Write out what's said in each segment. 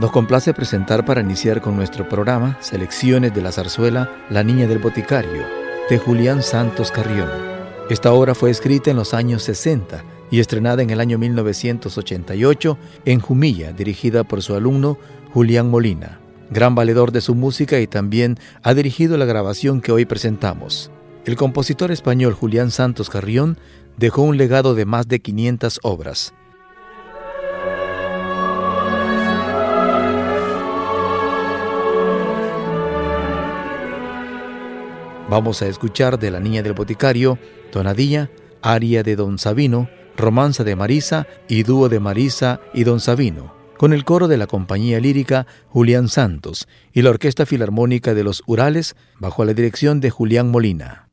Nos complace presentar para iniciar con nuestro programa selecciones de la zarzuela La Niña del Boticario, de Julián Santos Carrión. Esta obra fue escrita en los años 60 y estrenada en el año 1988 en Jumilla, dirigida por su alumno Julián Molina, gran valedor de su música y también ha dirigido la grabación que hoy presentamos. El compositor español Julián Santos Carrión dejó un legado de más de 500 obras. Vamos a escuchar de La Niña del Boticario, Tonadilla, Aria de Don Sabino, Romanza de Marisa y Dúo de Marisa y Don Sabino, con el coro de la compañía lírica Julián Santos y la Orquesta Filarmónica de los Urales bajo la dirección de Julián Molina.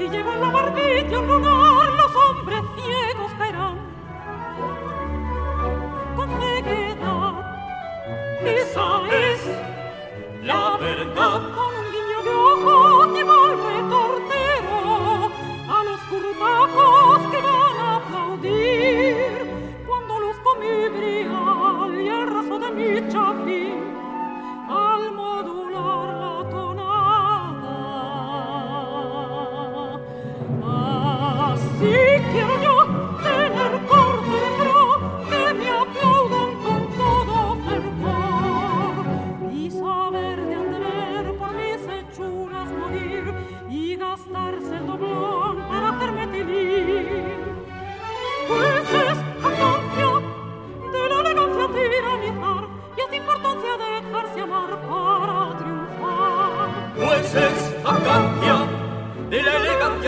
si llevan la barbilla non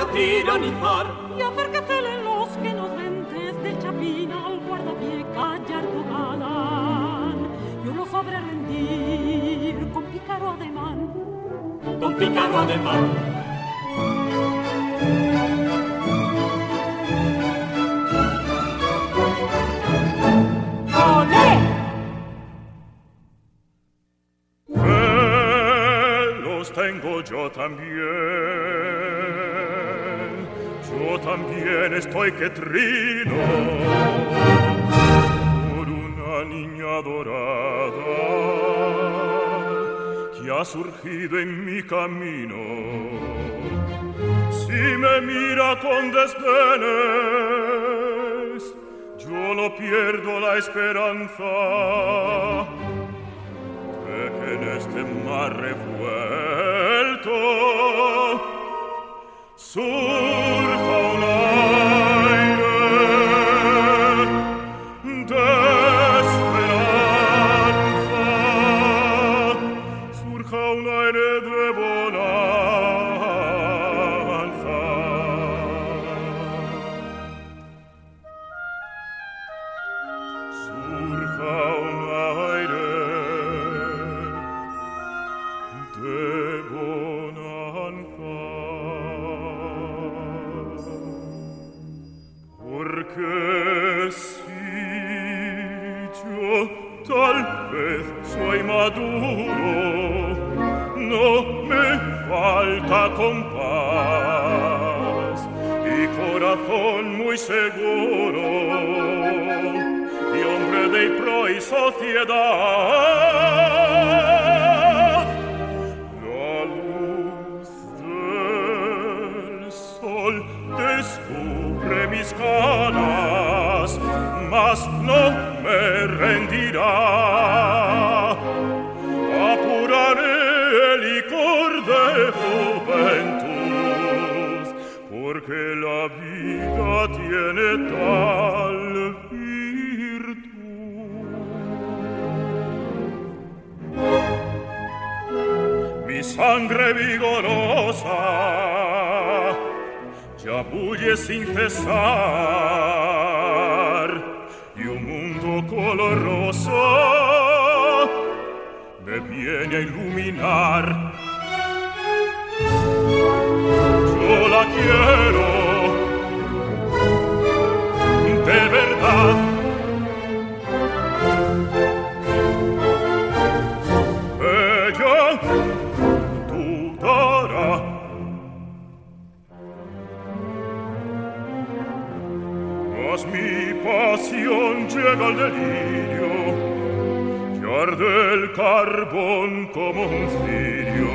tiranizar y hacer que celen los que nos ven desde el chapín al guardapié gallardo galán. Yo lo sabré rendir con pícaro ademán. con pícaro ademán. Tengo yo también. También estoy que trino por una niña dorada que ha surgido en mi camino. Si me mira con desdenes, yo no pierdo la esperanza de que en este mar revuelto surja un mas no me rendirá. Apuraré el licor de juventud, porque la vida tiene tal virtud. Mi sangre vigorosa ya bulle sin cesar rosa me viene a iluminar. Yo la quiero de verdad. Llega al delirio y arde el carbón como un cirio.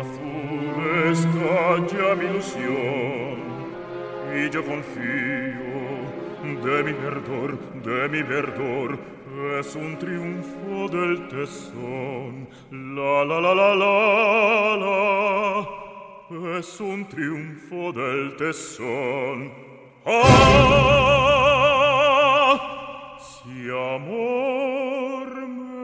Azul está ya mi yo confío de mi verdor, de mi verdor. Es un triunfo del tesón. La la la la la la es un triunfo del tesón. Ah, si amor me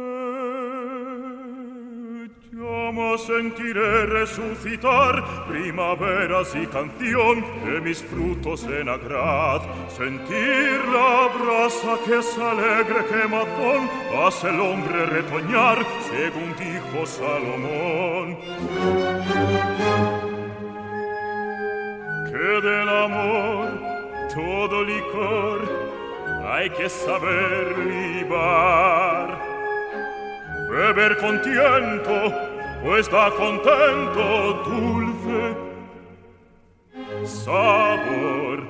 llama, sentiré resucitar primaveras y canción de mis frutos en agrad. Sentir la brasa que es alegre quemazón hace el hombre retoñar, según dijo Salomón. Que del amor todo licor hay que saber libar. Beber con tiento, pues da contento dulce sabor.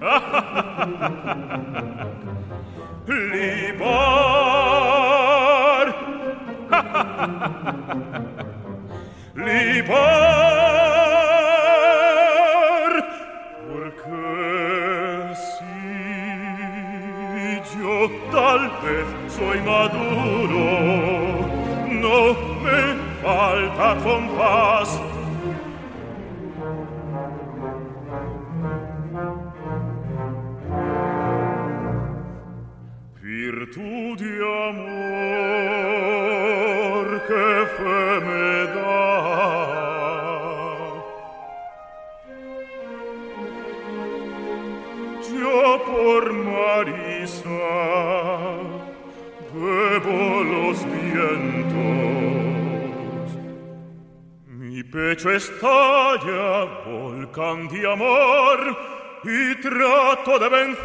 Libar. Libar. dal pez soy maduro. No me falta compás. Virtud y amor que fe me da por bebo los vientos. Mi pecho estalla, volcán de amor, y trato de vencer.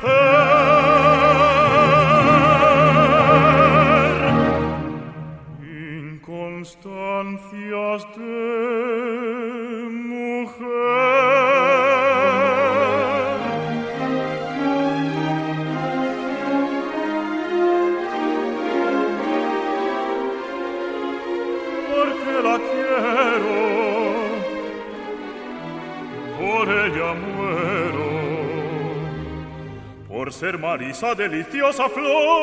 Inconstancias de ser Marisa deliciosa flor.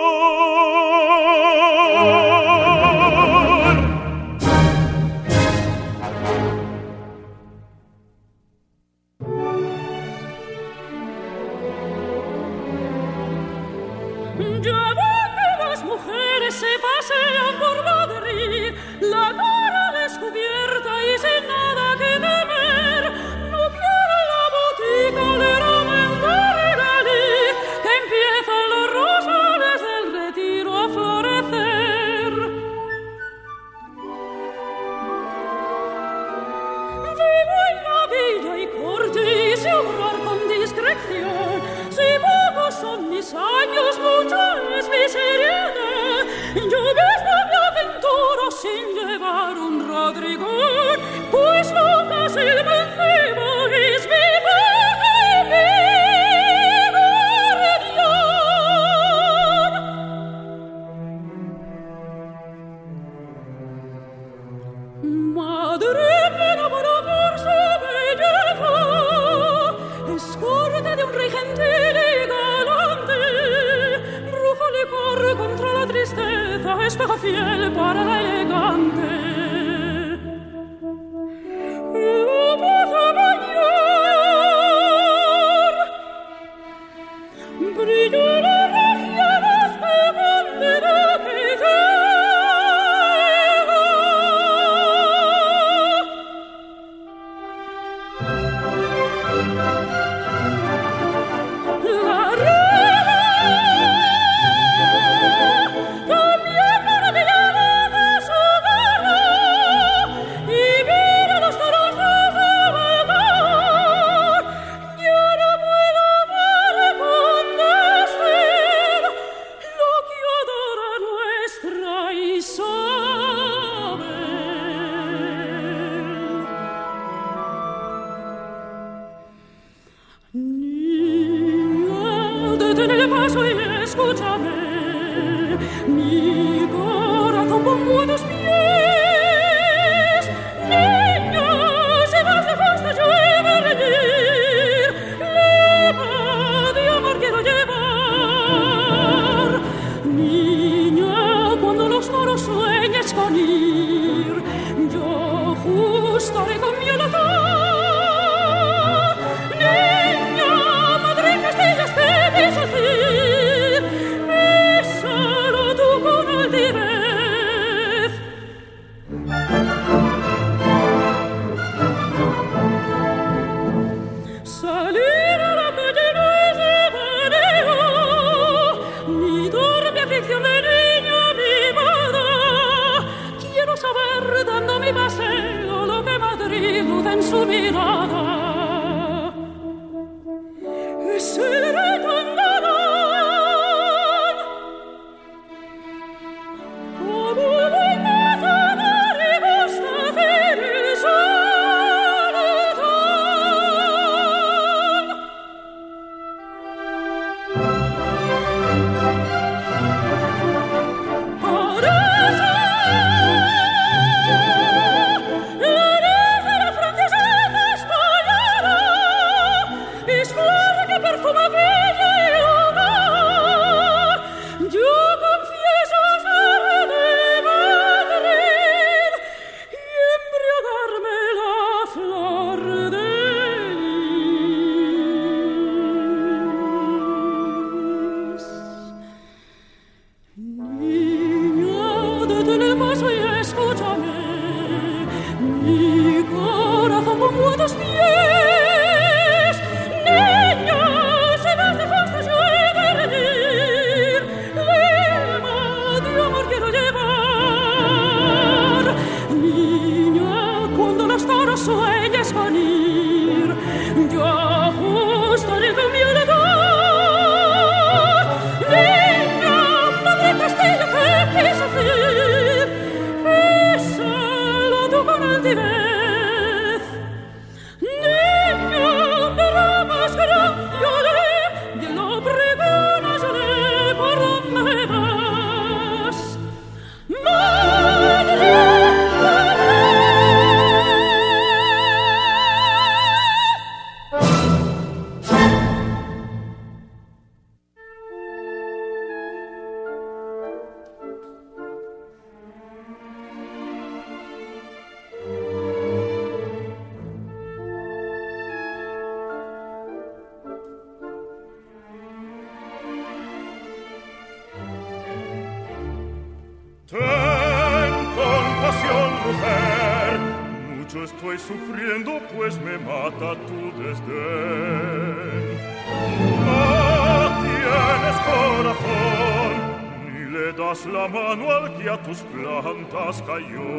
das la mano al que a tus plantas cayó.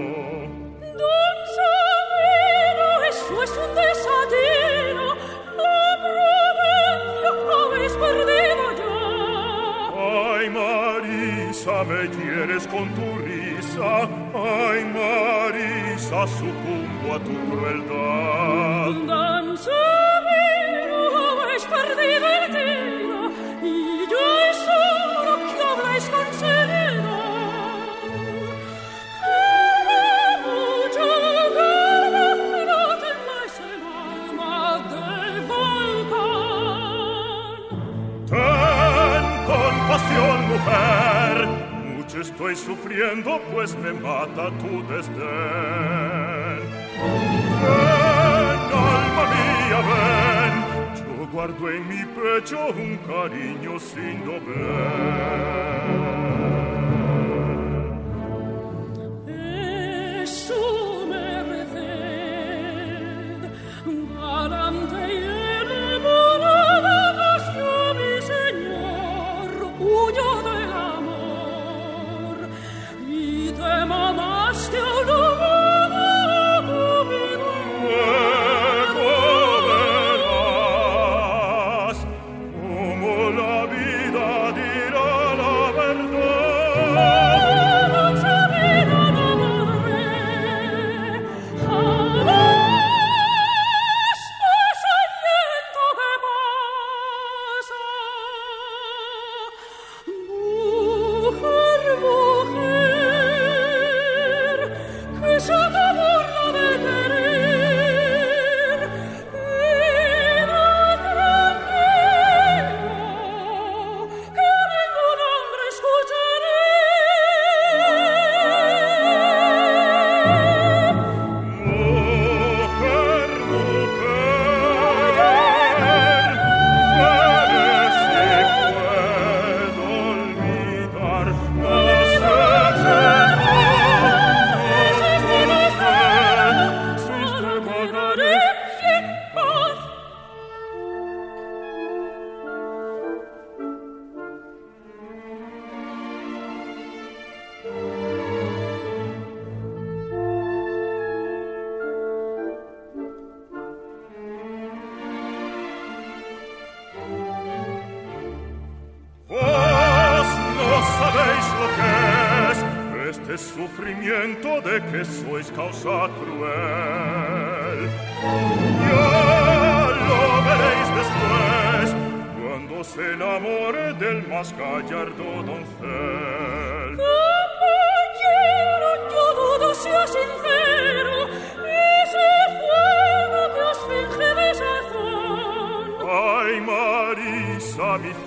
Don Sabino, eso es un desatino, la provincia habéis perdido ya. Ay, Marisa, me hieres con tu risa, ay, Marisa, sucumbo a tu crueldad. Danza. mujer, mucho estoy sufriendo, pues me mata tu desdén. Ven, alma mía, ven, yo guardo en mi pecho un cariño sin doblez.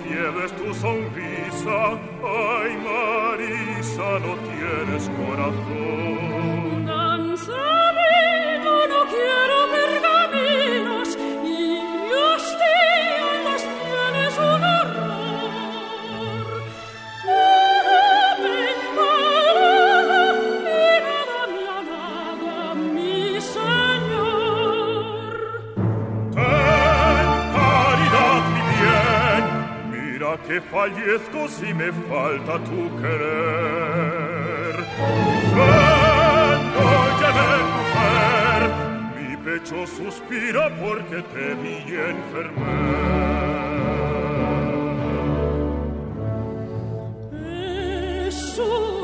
pierdes tu sonrisa, ay Marisa, no tienes corazón. fallezco si me falta tu querer. Ven, óyeme, mujer, mi pecho suspira porque te vi enfermar. Jesús.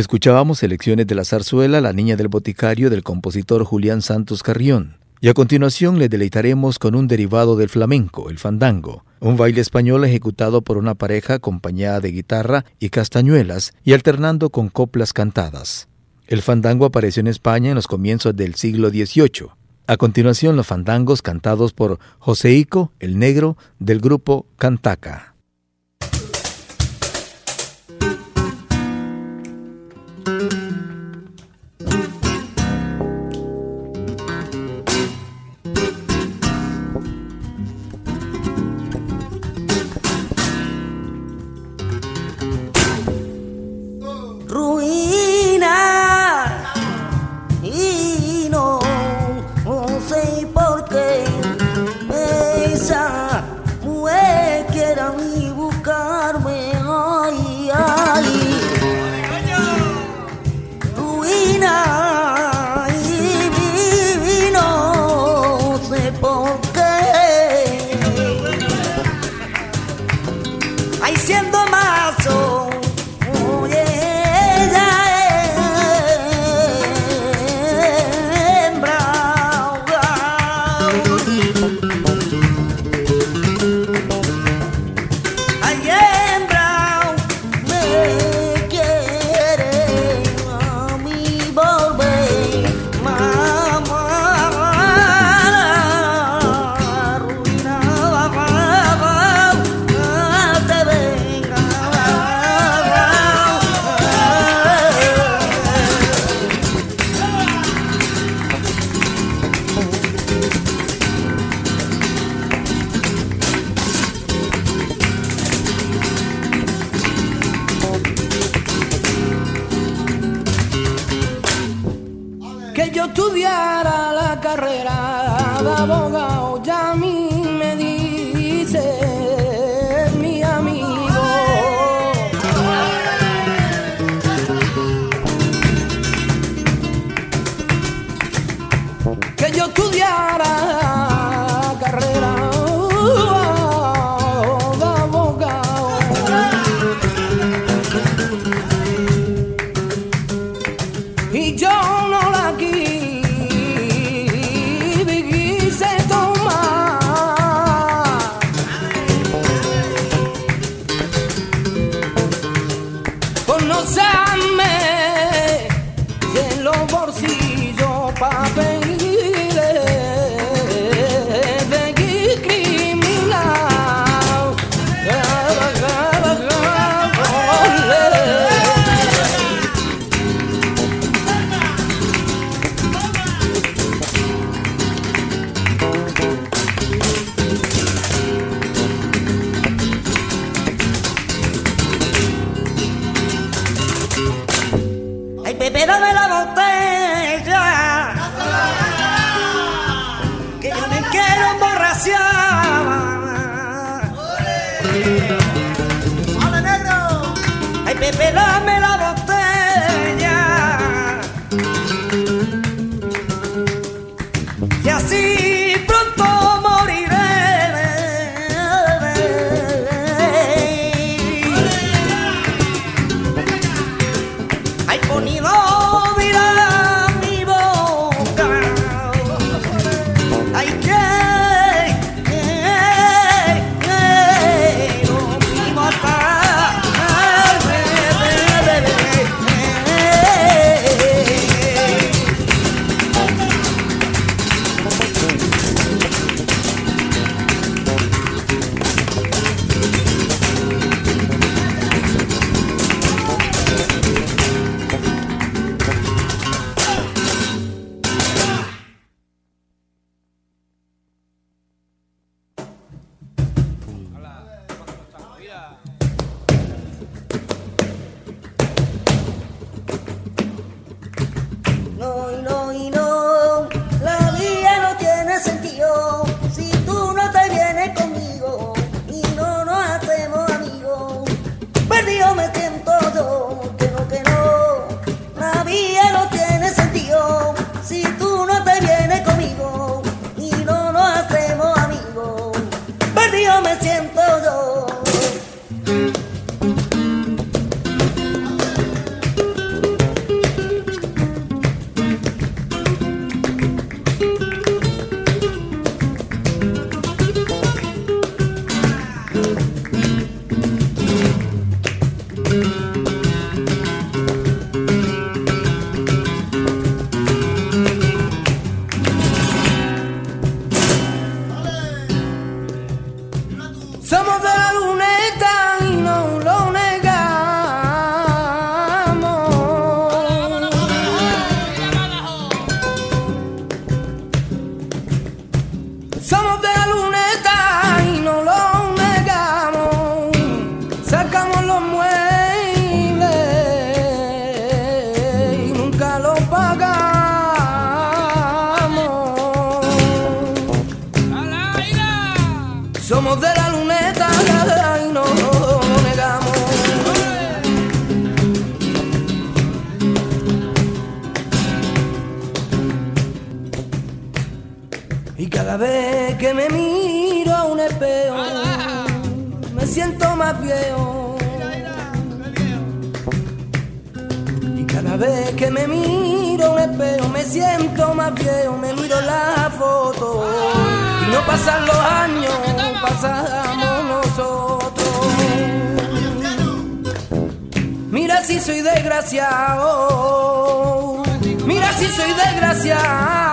Escuchábamos selecciones de la zarzuela La Niña del Boticario del compositor Julián Santos Carrión. Y a continuación le deleitaremos con un derivado del flamenco, el fandango, un baile español ejecutado por una pareja acompañada de guitarra y castañuelas y alternando con coplas cantadas. El fandango apareció en España en los comienzos del siglo XVIII. A continuación, los fandangos cantados por Joseico, el negro, del grupo Cantaca. Y Y cada vez que me miro un espejo me siento más viejo, me miro la foto. Y no pasan los años, pasamos nosotros. Mira si soy desgraciado, mira si soy desgraciado,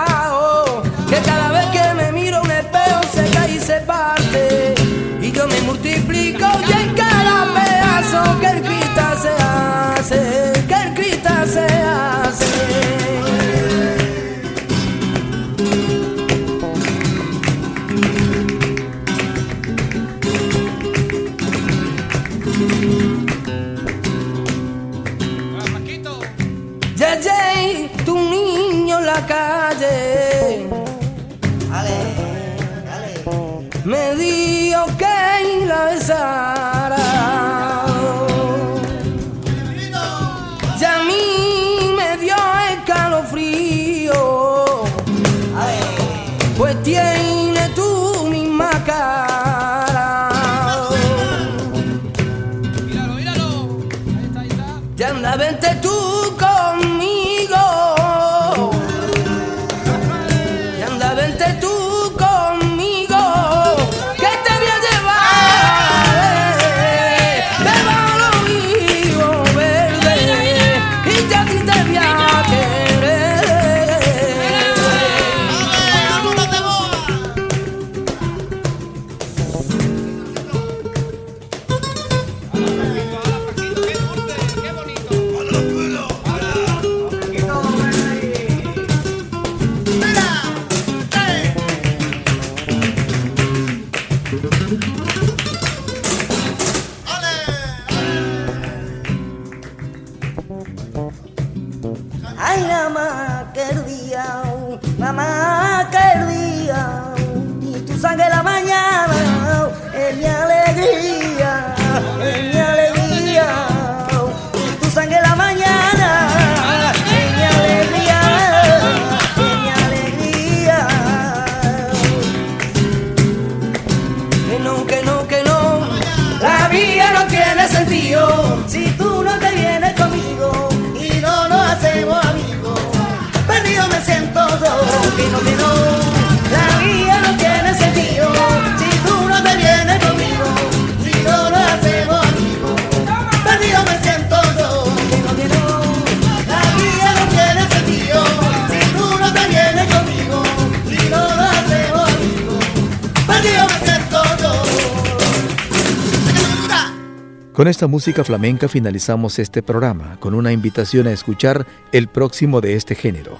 Con esta música flamenca finalizamos este programa con una invitación a escuchar el próximo de este género.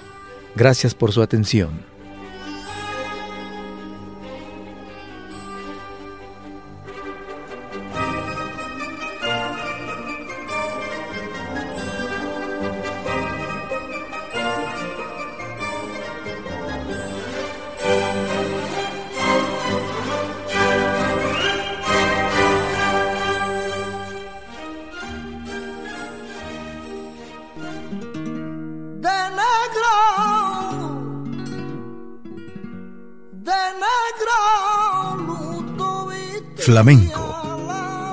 Gracias por su atención.